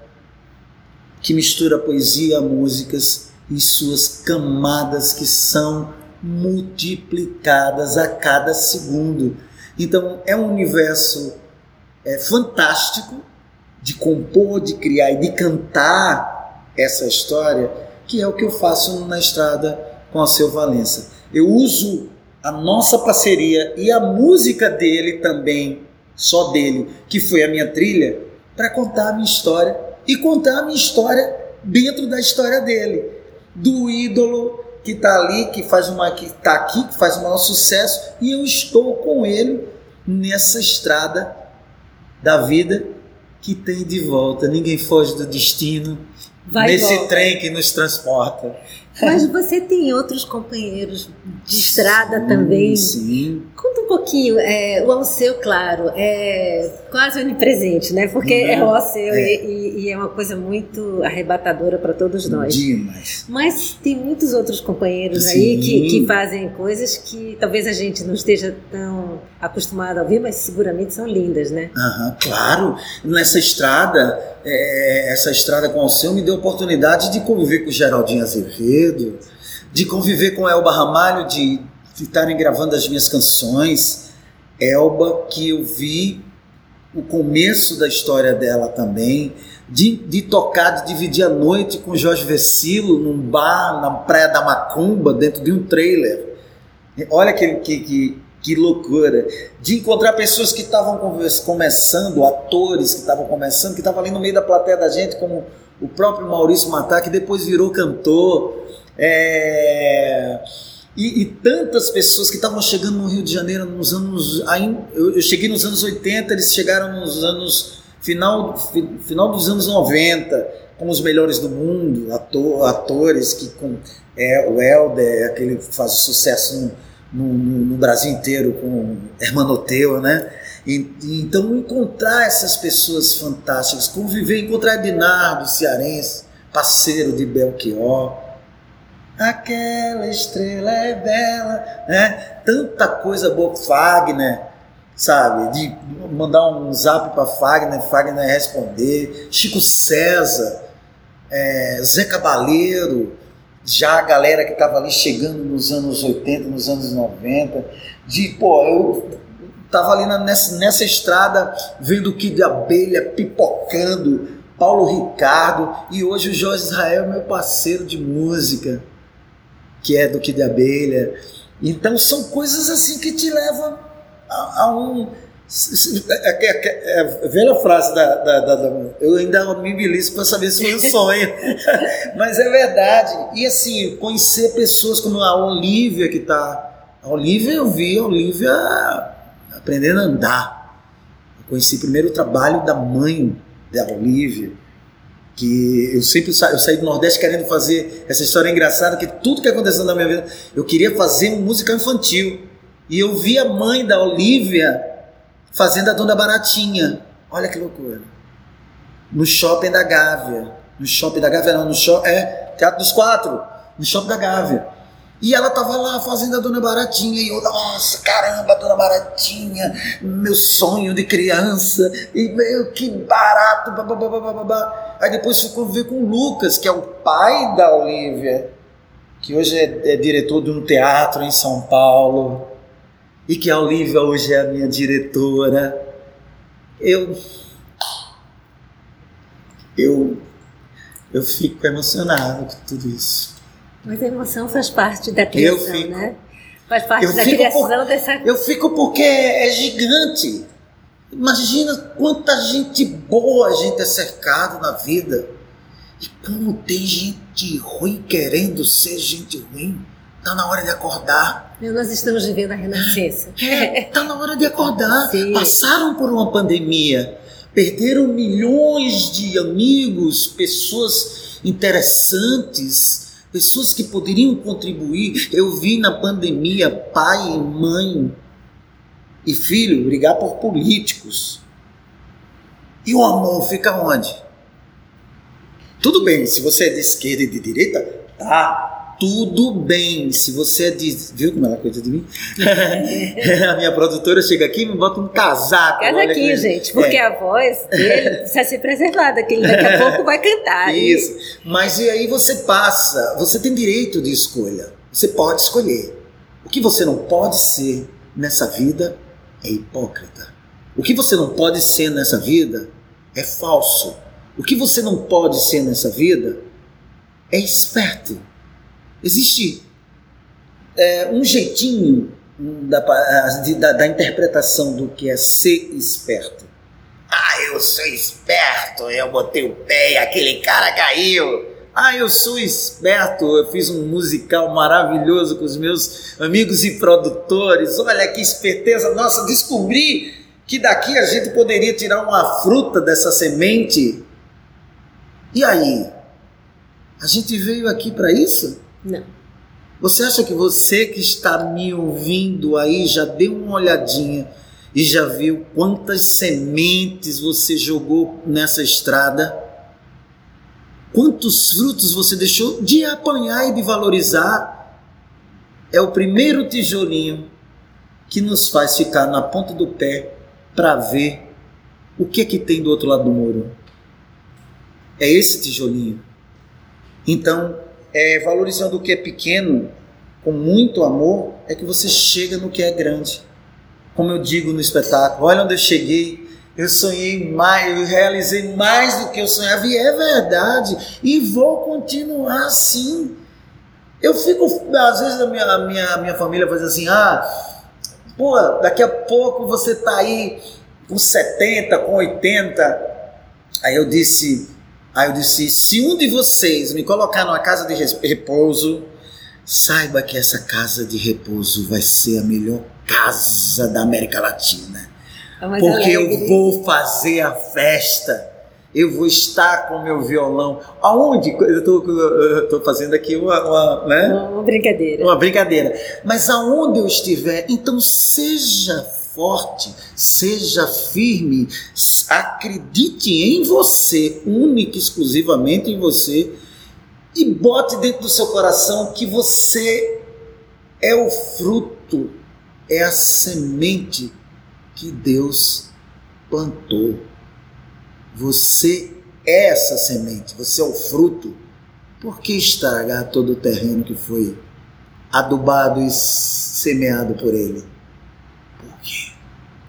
que mistura poesia, músicas e suas camadas que são multiplicadas a cada segundo. Então é um universo é, fantástico de compor, de criar e de cantar essa história que é o que eu faço na estrada com a seu Valença. Eu uso a nossa parceria e a música dele também, só dele, que foi a minha trilha, para contar a minha história e contar a minha história dentro da história dele, do ídolo que está ali, que faz uma que está aqui, que faz o maior sucesso, e eu estou com ele nessa estrada da vida que tem de volta. Ninguém foge do destino, Vai nesse trem que nos transporta. Mas você tem outros companheiros de estrada sim, também. Sim. Conta um pouquinho. É, o Alceu, claro, é quase onipresente, né? Porque é o Alceu é. E, e, é uma coisa muito arrebatadora para todos nós. Demais. Mas tem muitos outros companheiros sim. aí que, que fazem coisas que talvez a gente não esteja tão acostumado a ouvir, mas seguramente são lindas, né? Aham, claro. Nessa estrada, é, essa estrada com o Alceu me deu a oportunidade de conviver com o Geraldinho Azevedo de conviver com Elba Ramalho, de estarem gravando as minhas canções. Elba, que eu vi o começo da história dela também, de, de tocar, de dividir a noite com Jorge Vecilo num bar na Praia da Macumba, dentro de um trailer. Olha que, que, que, que loucura. De encontrar pessoas que estavam começando, atores que estavam começando, que estavam ali no meio da plateia da gente, como o próprio Maurício Matar, que depois virou cantor. É, e, e, tantas pessoas que estavam chegando no Rio de Janeiro nos anos. Eu, cheguei nos anos 80, eles chegaram nos anos. Final, final dos anos 90, com os melhores do mundo, ator, atores que com é, o Helder, aquele que faz sucesso no, no, no Brasil inteiro com Hermanoteu, né? E, então, encontrar essas pessoas fantásticas, conviver, encontrar Dinardo, cearense, parceiro de Belchior, aquela estrela é bela, né? Tanta coisa boa, Fagner, sabe? De mandar um zap para Fagner, Fagner responder, Chico César, é, Zé Cabaleiro, já a galera que estava ali chegando nos anos 80, nos anos 90, de, pô, eu tava ali nessa, nessa estrada vendo o Kid de Abelha pipocando, Paulo Ricardo, e hoje o Jorge Israel é meu parceiro de música, que é do Kid de Abelha. Então são coisas assim que te levam a, a um é, é, é, é, velha frase da, da, da, da, Eu ainda me belisco para saber se foi um sonho. Mas é verdade. E assim, conhecer pessoas como a Olivia, que está. A Olivia, eu vi a Olivia aprendendo a andar. Eu conheci primeiro o trabalho da mãe da Olivia. Que eu sempre sa eu saí do Nordeste querendo fazer essa história engraçada, que tudo que aconteceu na minha vida, eu queria fazer música infantil. E eu vi a mãe da Olivia fazendo a Dona Baratinha. Olha que loucura. No shopping da Gávea. No shopping da Gávea, não, no shopping. É, Teatro dos Quatro. No shopping da Gávea. E ela tava lá fazendo a Dona Baratinha. E eu, nossa, caramba, Dona Baratinha. Meu sonho de criança. E meu, que barato. Babá. Aí depois ficou ver com o Lucas, que é o pai da Olivia. Que hoje é, é diretor de um teatro em São Paulo e que a Olivia hoje é a minha diretora. Eu eu eu fico emocionado com tudo isso. Mas a emoção faz parte da criação, eu fico, né? Faz parte da criação por, dessa. Eu fico porque é gigante. Imagina quanta gente boa a gente é cercado na vida. E como tem gente ruim querendo ser gente ruim. Tá na hora de acordar. Nós estamos vivendo a renascença. É, tá na hora de acordar. Sim. Passaram por uma pandemia, perderam milhões de amigos, pessoas interessantes, pessoas que poderiam contribuir. Eu vi na pandemia pai, mãe e filho brigar por políticos. E o amor fica onde? Tudo bem, se você é de esquerda e de direita, tá tudo bem. Se você é de. Viu como ela cuida de mim? a minha produtora chega aqui e me bota um casaco. Casa aqui, gente, porque é. a voz dele precisa ser preservada, que ele daqui a pouco vai cantar. Isso. E... Mas e aí você passa, você tem direito de escolha. Você pode escolher. O que você não pode ser nessa vida é hipócrita. O que você não pode ser nessa vida é falso. O que você não pode ser nessa vida é esperto. Existe é, um jeitinho da, da, da, interpretação do que é ser esperto. Ah, eu sou esperto, eu botei o pé e aquele cara caiu. Ah, eu sou esperto, eu fiz um musical maravilhoso com os meus amigos e produtores. Olha que esperteza, nossa, descobri que daqui a gente poderia tirar uma fruta dessa semente. E aí? A gente veio aqui para isso? Não. Você acha que você que está me ouvindo aí já deu uma olhadinha e já viu quantas sementes você jogou nessa estrada? Quantos frutos você deixou de apanhar e de valorizar? É o primeiro tijolinho que nos faz ficar na ponta do pé para ver o que é que tem do outro lado do muro. É esse tijolinho. Então, é, valorizando o que é pequeno com muito amor, é que você chega no que é grande. Como eu digo no espetáculo, olha onde eu cheguei, eu sonhei mais, eu realizei mais do que eu sonhava, e é verdade, e vou continuar assim. Eu fico, às vezes a minha, a minha, a minha família faz assim, ah, pô, daqui a pouco você tá aí com 70, com 80. Aí eu disse, Aí eu disse: se um de vocês me colocar numa casa de repouso, saiba que essa casa de repouso vai ser a melhor casa da América Latina. É porque alegre. eu vou fazer a festa. Eu vou estar com meu violão. Aonde? Eu estou fazendo aqui uma, uma, né? uma brincadeira. Uma brincadeira. Mas aonde eu estiver, então seja forte, seja firme, acredite em você, única exclusivamente em você, e bote dentro do seu coração que você é o fruto, é a semente que Deus plantou. Você é essa semente, você é o fruto. Por que estragar todo o terreno que foi adubado e semeado por ele?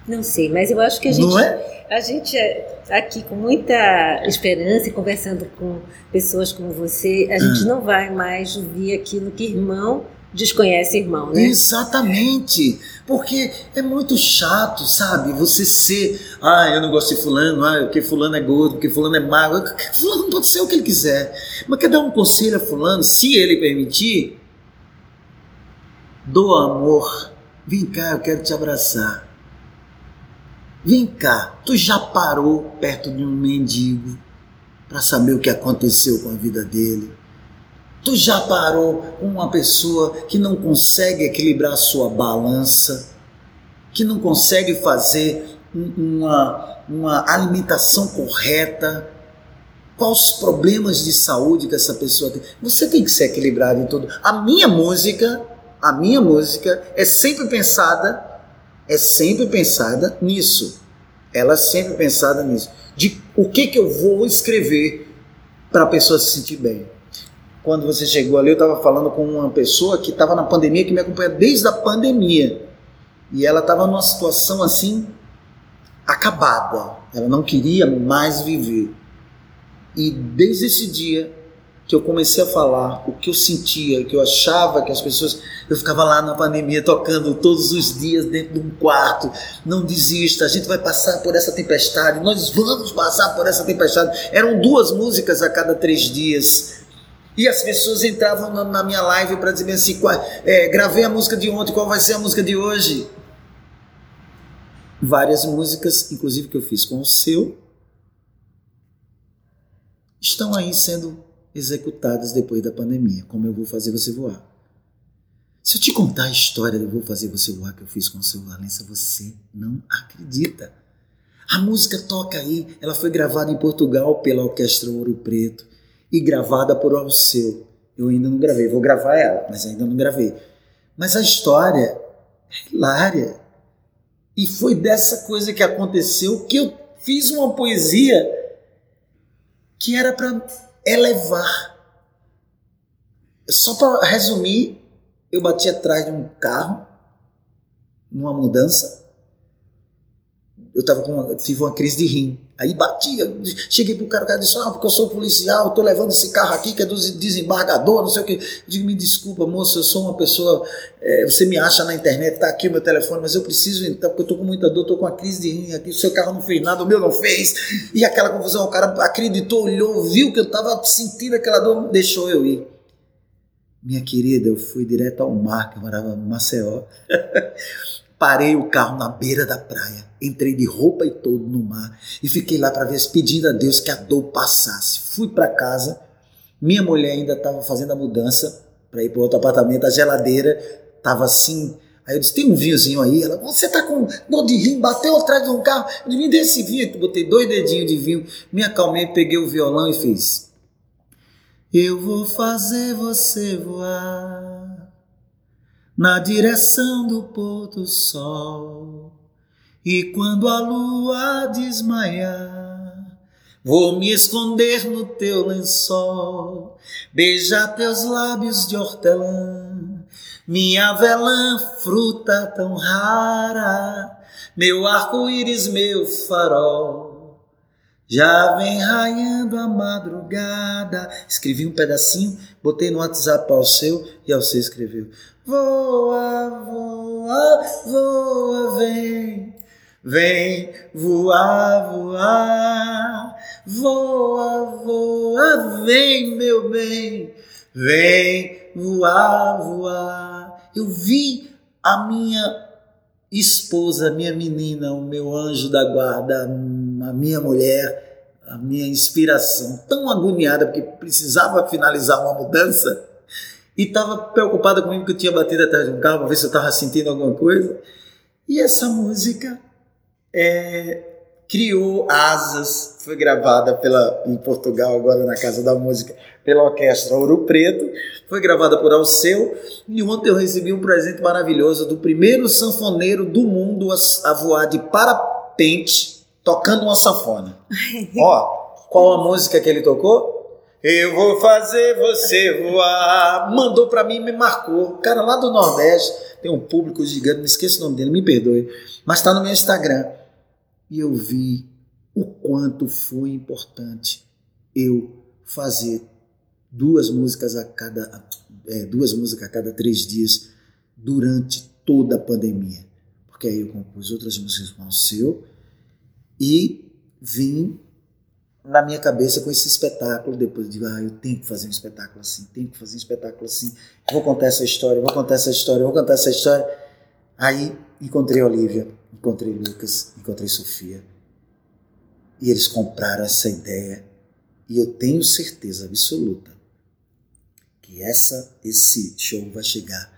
Não sei, mas eu acho que a gente. É? A gente é aqui com muita esperança e conversando com pessoas como você, a gente ah. não vai mais ouvir aquilo que irmão desconhece irmão, né? Exatamente. Porque é muito chato, sabe? Você ser, ah, eu não gosto de fulano, ah, porque fulano é gordo, porque fulano é magro. Fulano pode ser o que ele quiser. Mas quer dar um conselho a fulano, se ele permitir, do amor. Vem cá, eu quero te abraçar. Vem cá, tu já parou perto de um mendigo para saber o que aconteceu com a vida dele? Tu já parou com uma pessoa que não consegue equilibrar sua balança, que não consegue fazer uma, uma alimentação correta? Quais os problemas de saúde que essa pessoa tem? Você tem que ser equilibrado em tudo. A minha música, a minha música é sempre pensada é sempre pensada nisso. Ela é sempre pensada nisso. De o que, que eu vou escrever para a pessoa se sentir bem. Quando você chegou ali, eu estava falando com uma pessoa que estava na pandemia, que me acompanha desde a pandemia. E ela estava numa situação assim, acabada. Ela não queria mais viver. E desde esse dia, que eu comecei a falar o que eu sentia, o que eu achava que as pessoas. Eu ficava lá na pandemia tocando todos os dias dentro de um quarto. Não desista, a gente vai passar por essa tempestade, nós vamos passar por essa tempestade. Eram duas músicas a cada três dias. E as pessoas entravam na, minha live para dizer assim: qual, é, gravei a música de ontem, qual vai ser a música de hoje? Várias músicas, inclusive que eu fiz com o seu, estão aí sendo executadas depois da pandemia, como eu vou fazer você voar. Se eu te contar a história do Vou Fazer Você Voar que eu fiz com o seu Valença, você não acredita. A música toca aí, ela foi gravada em Portugal pela Orquestra Ouro Preto e gravada por Alceu. Eu ainda não gravei, vou gravar ela, mas ainda não gravei. Mas a história é hilária. E foi dessa coisa que aconteceu que eu fiz uma poesia que era para elevar. Só para resumir, eu bati atrás de um carro, numa mudança. Eu tava com uma, tive uma crise de rim. Aí bati, cheguei pro cara, o cara disse, ah, porque eu sou policial, tô levando esse carro aqui que é do desembargador, não sei o que. Eu digo, me desculpa, moça, eu sou uma pessoa, é, você me acha na internet, tá aqui o meu telefone, mas eu preciso entrar, porque eu tô com muita dor, tô com uma crise de rim aqui, o seu carro não fez nada, o meu não fez. E aquela confusão, o cara acreditou, olhou, viu que eu tava sentindo aquela dor, deixou eu ir. Minha querida, eu fui direto ao mar, que eu morava no Maceió. Parei o carro na beira da praia, entrei de roupa e todo no mar e fiquei lá para ver, pedindo a Deus que a dor passasse. Fui para casa, minha mulher ainda estava fazendo a mudança para ir para outro apartamento, a geladeira estava assim. Aí eu disse: tem um vinhozinho aí? Ela, você tá com dor de rim, bateu atrás de um carro. Eu disse: me dê esse vinho. Eu botei dois dedinhos de vinho, me acalmei, peguei o violão e fiz. Eu vou fazer você voar na direção do pôr do sol. E quando a lua desmaiar, vou me esconder no teu lençol, beijar teus lábios de hortelã, minha avelã, fruta tão rara, meu arco-íris, meu farol. Já vem raiando a madrugada. Escrevi um pedacinho, botei no WhatsApp ao seu e ao seu escreveu. Voa, voa, voa, vem, vem voar, voar. Voa, voa, vem, meu bem, vem voar, voar. Eu vi a minha esposa, minha menina, o meu anjo da guarda, a minha mulher, a minha inspiração, tão agoniada porque precisava finalizar uma mudança e estava preocupada comigo que eu tinha batido atrás de um carro para ver se eu estava sentindo alguma coisa. E essa música é, criou Asas, foi gravada pela, em Portugal, agora na Casa da Música, pela Orquestra Ouro Preto, foi gravada por Alceu, e ontem eu recebi um presente maravilhoso do primeiro sanfoneiro do mundo a, a voar de parapente tocando uma sanfona. Ó, qual a música que ele tocou? Eu vou fazer você voar. Mandou para mim e me marcou. Cara lá do Nordeste, tem um público gigante, não esqueço o nome dele, me perdoe, mas está no meu Instagram e eu vi o quanto foi importante eu fazer duas músicas a cada é, duas músicas a cada três dias durante toda a pandemia, porque aí eu compus outras músicas com o seu e vim na minha cabeça com esse espetáculo depois de ah eu tenho que fazer um espetáculo assim tenho que fazer um espetáculo assim vou contar essa história vou contar essa história vou contar essa história aí encontrei Olivia encontrei Lucas, encontrei Sofia. E eles compraram essa ideia. E eu tenho certeza absoluta que essa, esse show vai chegar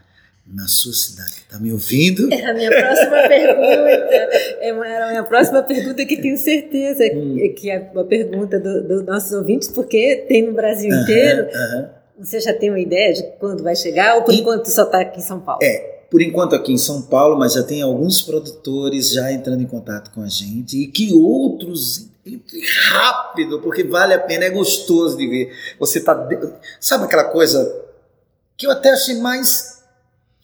na sua cidade. Está me ouvindo? É a minha próxima pergunta. É era a minha próxima pergunta que tenho certeza hum. que é uma pergunta dos do nossos ouvintes, porque tem no Brasil uh -huh, inteiro. Uh -huh. Você já tem uma ideia de quando vai chegar ou por e, enquanto só está aqui em São Paulo? É, por enquanto aqui em São Paulo, mas já tem alguns produtores já entrando em contato com a gente e que outros rápido, porque vale a pena, é gostoso de ver. Você tá, sabe aquela coisa que eu até achei mais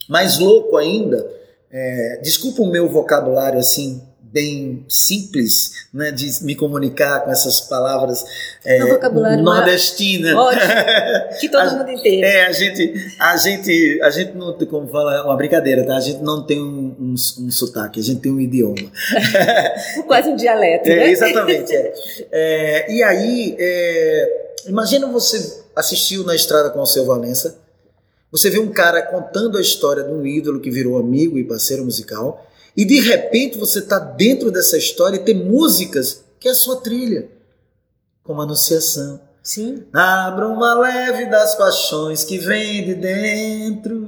mais louco ainda. É, desculpa o meu vocabulário assim bem simples né, de me comunicar com essas palavras é, nordestinas. Ótimo, que todo mundo entende. É, a gente, a gente, a gente não tem como falar, é uma brincadeira, tá? A gente não tem um, um, um sotaque, a gente tem um idioma. Quase um dialeto, é, né? Exatamente. É. é e aí, é, imagina você assistiu na estrada com o seu Valença, você vê um cara contando a história de um ídolo que virou amigo e parceiro musical, e de repente você está dentro dessa história e tem músicas que é a sua trilha, como Anunciação. Sim. Abra uma leve das paixões que vem de dentro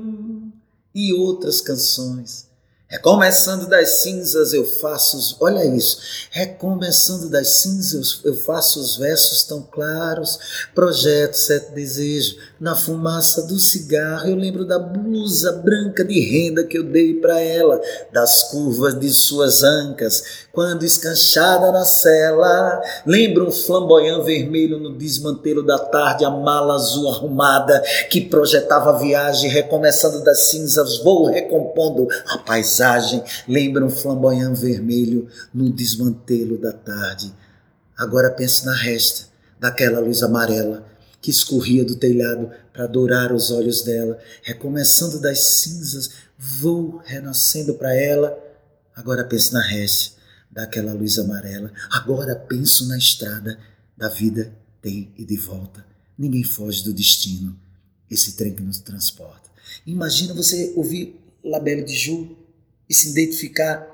e outras canções Recomeçando das cinzas eu faço, olha isso, recomeçando das cinzas eu faço os versos tão claros, projeto sete desejos, na fumaça do cigarro. Eu lembro da blusa branca de renda que eu dei para ela, das curvas de suas ancas, quando escanchada na cela, lembro um flamboyant vermelho no desmantelo da tarde, a mala azul arrumada que projetava a viagem, recomeçando das cinzas vou recompondo a paisagem paisagem lembra um flamboyant vermelho no desmantelo da tarde. Agora pense na resta daquela luz amarela que escorria do telhado para dourar os olhos dela, recomeçando das cinzas, vou renascendo para ela. Agora pense na resta daquela luz amarela. Agora penso na estrada da vida tem e de volta. Ninguém foge do destino. Esse trem que nos transporta. Imagina você ouvir Labelle de Ju e se identificar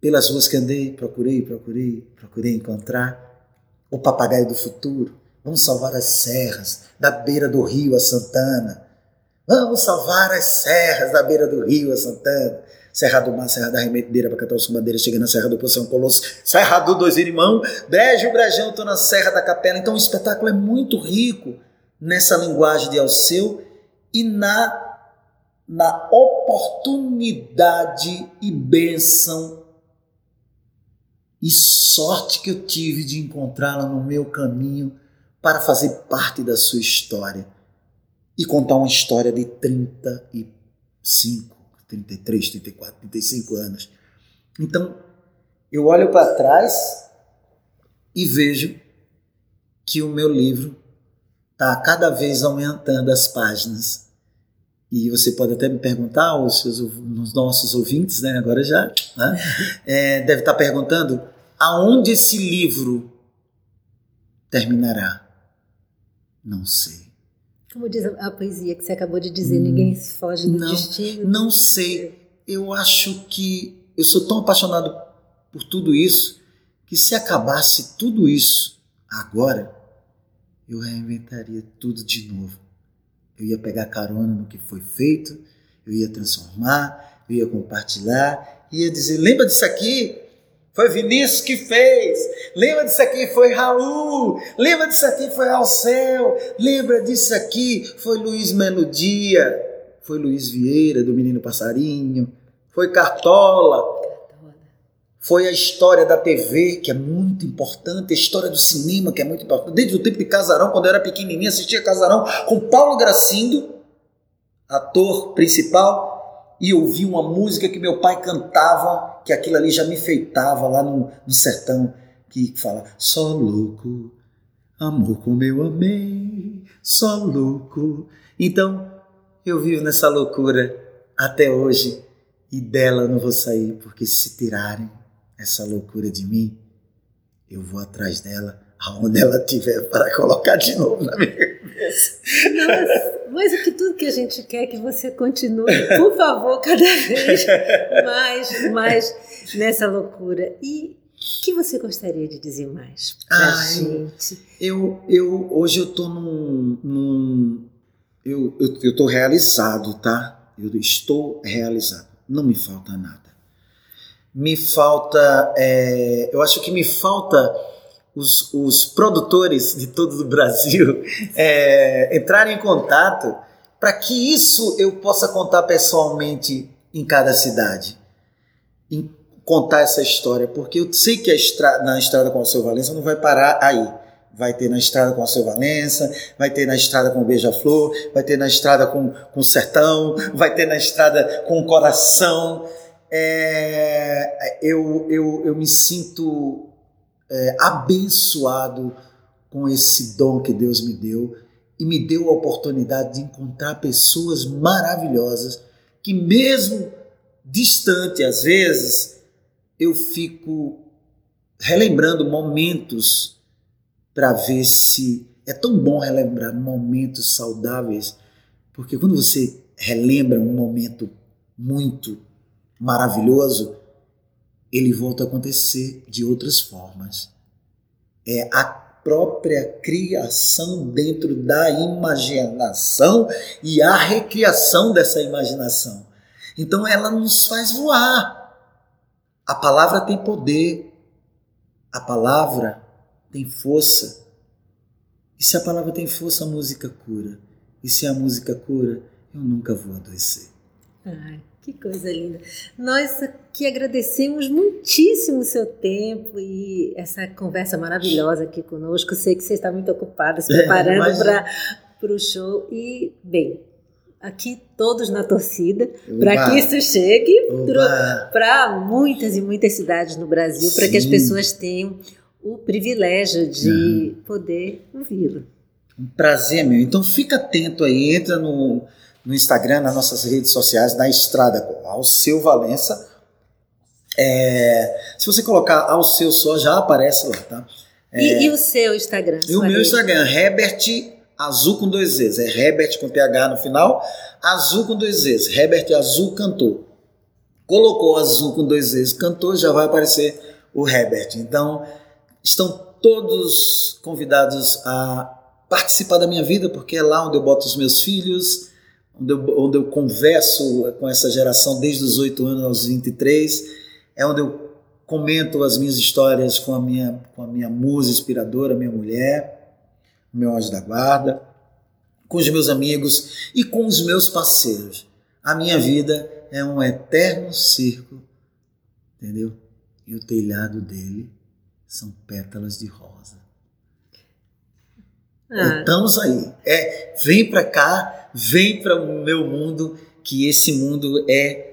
pelas ruas que andei, procurei, procurei, procurei encontrar. O papagaio do futuro. Vamos salvar as serras da beira do rio a Santana. Vamos salvar as serras da beira do rio a Santana. Serra do Mar, Serra da Remedeira, Bacatau, Bandeira, chega na Serra do Poção Colosso, Serra do Dois Irmãos, Brejo, Brejão, estou na Serra da Capela. Então o espetáculo é muito rico nessa linguagem de Alceu e na na oportunidade e bênção e sorte que eu tive de encontrá-la no meu caminho para fazer parte da sua história e contar uma história de 35, 33, 34, 35 anos. Então, eu olho para trás e vejo que o meu livro está cada vez aumentando as páginas e você pode até me perguntar, os, seus, os nossos ouvintes, né, agora já, né, é, deve estar perguntando aonde esse livro terminará. Não sei. Como diz a poesia que você acabou de dizer, hum, ninguém foge do não, destino. Não sei. Eu acho que eu sou tão apaixonado por tudo isso que se acabasse tudo isso agora, eu reinventaria tudo de novo eu ia pegar carona no que foi feito, eu ia transformar, eu ia compartilhar, ia dizer: lembra disso aqui? Foi Vinícius que fez. Lembra disso aqui? Foi Raul. Lembra disso aqui? Foi Alceu. Lembra disso aqui? Foi Luiz Melodia. Foi Luiz Vieira, do Menino Passarinho. Foi Cartola. Foi a história da TV, que é muito importante, a história do cinema, que é muito importante. Desde o tempo de Casarão, quando eu era pequenininho, assistia Casarão com Paulo Gracindo, ator principal, e ouvi uma música que meu pai cantava, que aquilo ali já me feitava lá no, no sertão, que fala: Só louco, amor como eu amei, só louco. Então, eu vivo nessa loucura até hoje e dela não vou sair, porque se tirarem essa loucura de mim, eu vou atrás dela aonde ela tiver para colocar de novo na minha cabeça. Nossa, mas o que tudo que a gente quer é que você continue, por favor, cada vez mais, mais nessa loucura. E o que você gostaria de dizer mais para a gente? Eu, eu, hoje eu estou num, num, eu, eu, eu tô realizado, tá? Eu estou realizado. Não me falta nada me falta, é, eu acho que me falta os, os produtores de todo o Brasil é, entrarem em contato para que isso eu possa contar pessoalmente em cada cidade, em contar essa história, porque eu sei que a estrada, na estrada com o seu Valença não vai parar aí. Vai ter na estrada com o seu Valença, vai ter na estrada com o Beija-Flor, vai ter na estrada com, com o Sertão, vai ter na estrada com o Coração é, eu, eu, eu me sinto é, abençoado com esse dom que Deus me deu e me deu a oportunidade de encontrar pessoas maravilhosas que, mesmo distante às vezes, eu fico relembrando momentos para ver se é tão bom relembrar momentos saudáveis, porque quando você relembra um momento muito maravilhoso, ele volta a acontecer de outras formas. É a própria criação dentro da imaginação e a recriação dessa imaginação. Então ela nos faz voar. A palavra tem poder. A palavra tem força. E se a palavra tem força, a música cura. E se a música cura, eu nunca vou adoecer. Ai, que coisa linda. Nós que agradecemos muitíssimo o seu tempo e essa conversa maravilhosa aqui conosco. Sei que você está muito ocupada se é, preparando é, para o show. E, bem, aqui todos na torcida para que isso chegue para muitas e muitas cidades no Brasil, para que as pessoas tenham o privilégio de poder ouvi-lo. Um prazer, meu. Então fica atento aí, entra no no Instagram, nas nossas redes sociais, na Estrada com Alceu Valença. É, se você colocar Alceu só, já aparece lá, tá? É, e, e, o seu Instagram? E o meu Instagram, Herbert Azul com dois Z's. É Herbert com TH no final, Azul com dois Z's. Herbert Azul Cantor. Colocou Azul com dois Z's, cantor, já vai aparecer o Herbert. Então, estão todos convidados a participar da minha vida, porque é lá onde eu boto os meus filhos, onde eu, onde eu converso com essa geração desde os 8 anos aos 23, é onde eu comento as minhas histórias com a minha, com a minha musa inspiradora, minha mulher, o meu anjo da guarda, com os meus amigos e com os meus parceiros. A minha vida é um eterno circo, entendeu? E o telhado dele são pétalas de rosa. Ah. Estamos aí. É, vem para cá vem para o meu mundo, que esse mundo é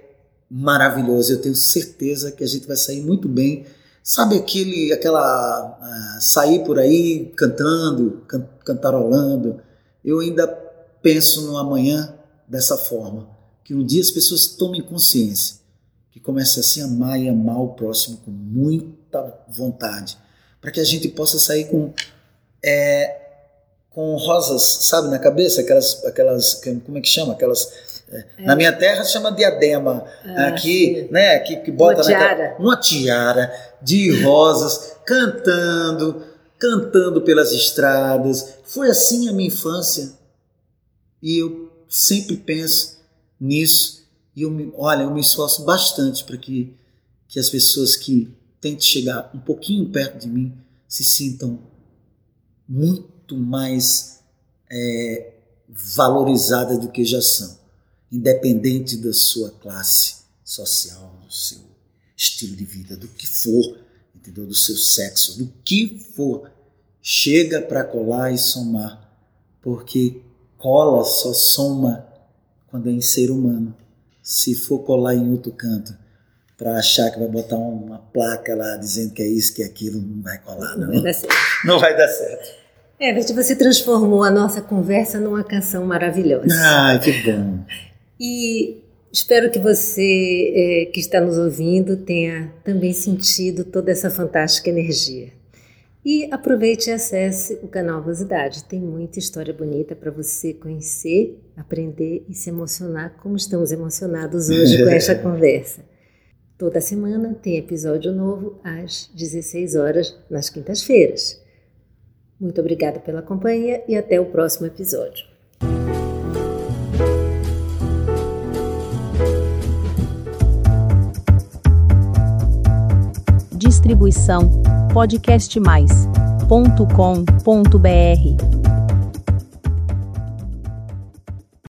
maravilhoso. Eu tenho certeza que a gente vai sair muito bem. Sabe aquele, aquela uh, sair por aí cantando, can, cantarolando? Eu ainda penso no amanhã dessa forma, que um dia as pessoas tomem consciência, que comecem a se amar e amar o próximo com muita vontade, para que a gente possa sair com é, com rosas, sabe, na cabeça, aquelas, aquelas como é que chama? Aquelas é. Na minha terra chama diadema. Ah, aqui, sim. né? Que, que bota uma tiara. Na, uma tiara de rosas, cantando, cantando pelas estradas. Foi assim a minha infância. E eu sempre penso nisso. E eu me, olha, eu me esforço bastante para que, que as pessoas que tente chegar um pouquinho perto de mim, se sintam muito mais é, valorizadas do que já são, independente da sua classe social, do seu estilo de vida, do que for, entendeu? Do seu sexo, do que for. Chega para colar e somar, porque cola só soma quando é em ser humano. Se for colar em outro canto, para achar que vai botar uma placa lá dizendo que é isso, que é aquilo, não vai colar, não. Não vai dar certo. Não vai dar certo. É, você transformou a nossa conversa numa canção maravilhosa. Ai, que bom. E espero que você é, que está nos ouvindo tenha também sentido toda essa fantástica energia. E aproveite e acesse o canal Vosidade. Tem muita história bonita para você conhecer, aprender e se emocionar, como estamos emocionados hoje com esta conversa. Toda semana tem episódio novo às 16 horas nas quintas-feiras. Muito obrigada pela companhia e até o próximo episódio. Distribuição podcastmais.com.br